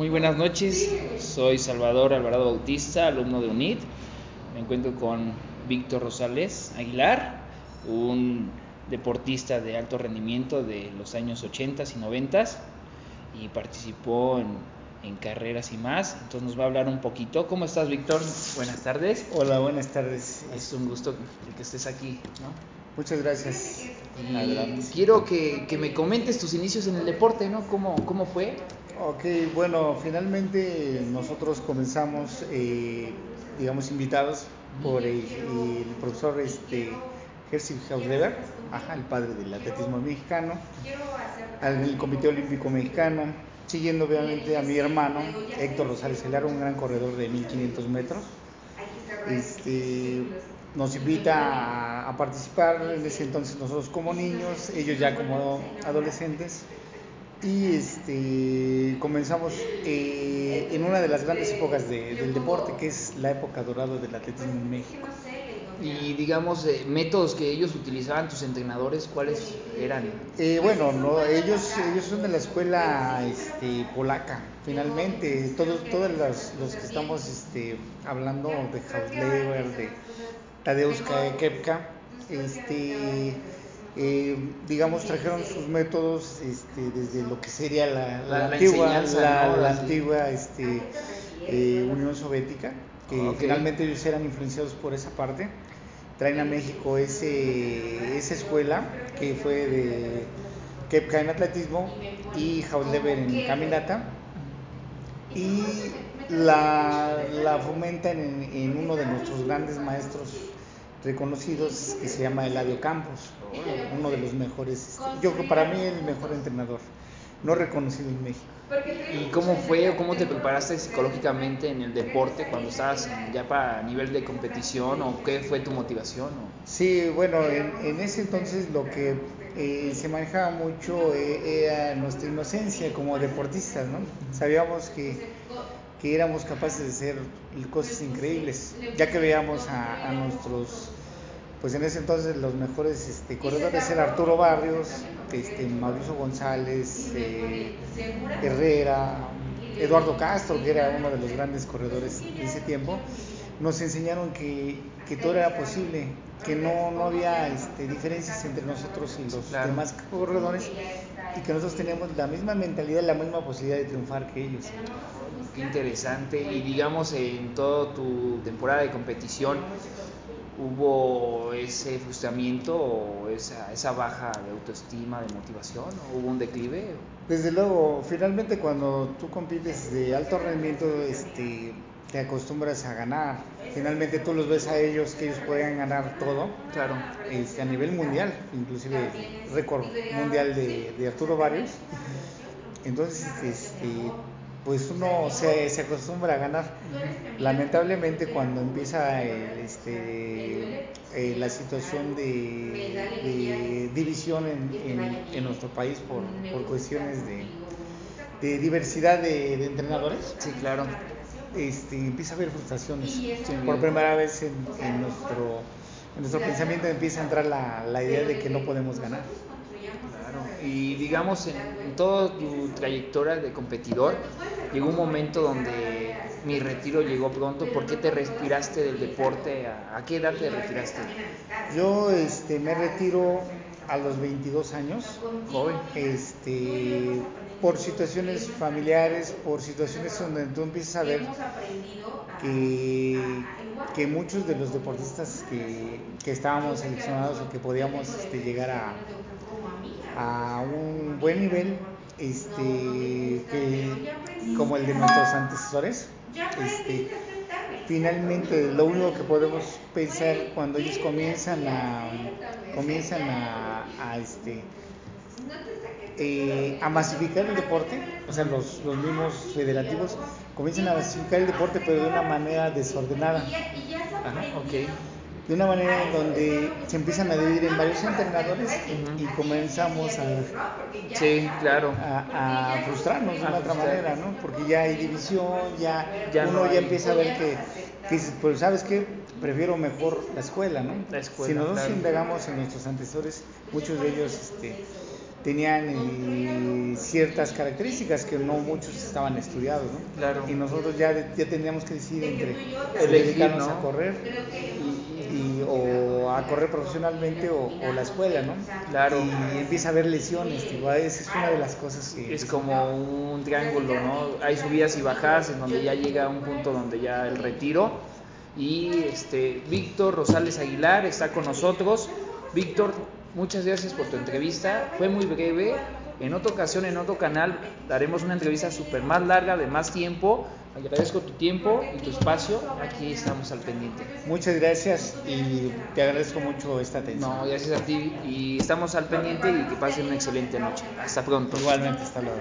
Muy buenas noches, soy Salvador Alvarado Bautista, alumno de UNIT. Me encuentro con Víctor Rosales Aguilar, un deportista de alto rendimiento de los años 80 y 90 y participó en, en, carreras y más. Entonces nos va a hablar un poquito. ¿Cómo estás, Víctor? Buenas tardes. Hola, buenas tardes. Es un gusto que estés aquí. ¿no? Muchas gracias. Y quiero que, que, me comentes tus inicios en el deporte, ¿no? ¿Cómo, cómo fue? Ok, bueno, finalmente nosotros comenzamos, eh, digamos, invitados por el, profesor este, Jerzy Hausleber, ajá, el padre del atletismo mexicano, al Comité Olímpico Mexicano, siguiendo obviamente a mi hermano Héctor Rosales Aguilar, un gran corredor de 1500 metros. Este, nos invita a, a, participar en ese entonces nosotros como niños, ellos ya como adolescentes. Y este, comenzamos eh, en una de las grandes épocas de, del deporte, que es la época dorada del atletismo en México. Y digamos, eh, métodos que ellos utilizaban, tus entrenadores, ¿cuáles eran? Eh, bueno, no, ellos, ellos son de la escuela este, polaca, finalmente. Todos, todos los, los que estamos este, hablando de Hausleber, de Tadeusz Kepka, este, digamos, trajeron sus métodos este, desde lo que sería la, la, la antigua, la, ¿no? la antigua este, eh, Unión Soviética, que okay. finalmente ellos eran influenciados por esa parte. Traen a México ese, esa escuela que fue de Kepka en atletismo y Hausleber en caminata y la, la fomentan en, en uno de nuestros grandes maestros reconocidos que se llama Eladio Campos, uno de los mejores, yo creo para mí el mejor entrenador, no reconocido en México. ¿Y cómo fue o cómo te preparaste psicológicamente en el deporte cuando estabas ya para nivel de competición o qué fue tu motivación? O? Sí, bueno, en, en, ese entonces lo que eh, se manejaba mucho eh, era nuestra inocencia como deportistas, ¿no? Sabíamos que que éramos capaces de hacer cosas increíbles, ya que veíamos a, a nuestros, pues en ese entonces los mejores este, corredores eran Arturo Barrios, este, Mauricio González, eh, Herrera, Eduardo Castro, que era uno de los grandes corredores de ese tiempo, nos enseñaron que, que todo era posible, que no, no había este, diferencias entre nosotros y los claro. demás corredores y que nosotros teníamos la misma mentalidad, la misma posibilidad de triunfar que ellos. Qué interesante. Y digamos, en toda tu temporada de competición, ¿hubo ese frustramiento o esa, esa baja de autoestima, de motivación? ¿O hubo un declive? Desde luego, finalmente cuando tú compites de alto rendimiento, este, te acostumbras a ganar. Finalmente tú los ves a ellos que ellos podían ganar todo. Claro. Este, a nivel mundial, inclusive récord mundial de, de Arturo Barrios. Entonces, este, pues uno se, se, acostumbra a ganar. Lamentablemente cuando empieza el, este, eh, la situación de, de división en, en, en, nuestro país por, por cuestiones de, de diversidad de, de, entrenadores. Sí, claro. Este, empieza a haber frustraciones. Por primera vez en, en, nuestro, en nuestro pensamiento empieza a entrar la, la idea de que no podemos ganar. Claro. Y digamos, en, en toda tu trayectoria de competidor, llegó un momento donde mi retiro llegó pronto. ¿Por qué te retiraste del deporte? ¿A, a qué edad te retiraste? Yo este, me retiro a los 22 años, joven, este, por situaciones familiares, por situaciones donde tú empiezas a ver que, que muchos de los deportistas que, que estábamos seleccionados o que podíamos este, llegar a, a un buen nivel, este, que, como el de nuestros antecesores, este, finalmente lo único que podemos pensar cuando ellos comienzan a comienzan a, a este eh, a masificar el deporte, o sea, los, los mismos federativos comienzan a masificar el deporte, pero de una manera desordenada. Ajá, okay de una manera en donde se empiezan a dividir en varios entrenadores uh -huh. y comenzamos a, sí, claro. a, a frustrarnos de una otra manera, ¿no? Porque ya hay división, ya, ya uno no ya empieza a ver que, que pues sabes qué, prefiero mejor la escuela, ¿no? La escuela, si nosotros claro. indagamos en nuestros antecesores, muchos de ellos este, tenían eh, ciertas características que no muchos estaban estudiados, ¿no? Claro. Y nosotros ya, ya teníamos que decidir entre Elegir, a correr y, y- o a correr profesionalmente o, o la escuela, ¿no? Claro. Y empieza a haber lesiones, digo, esa es una de las cosas que... Es como un triángulo, ¿no? Hay subidas y bajadas en donde ya llega un punto donde ya el retiro. Y este Víctor Rosales Aguilar está con nosotros. Víctor, muchas gracias por tu entrevista. Fue muy breve. En otra ocasión, en otro canal, daremos una entrevista súper más larga, de más tiempo. Agradezco tu tiempo y tu espacio. Aquí estamos al pendiente. Muchas gracias y te agradezco mucho esta atención. No, gracias a ti. Y estamos al pendiente y que pasen una excelente noche. Hasta pronto. Igualmente, hasta luego.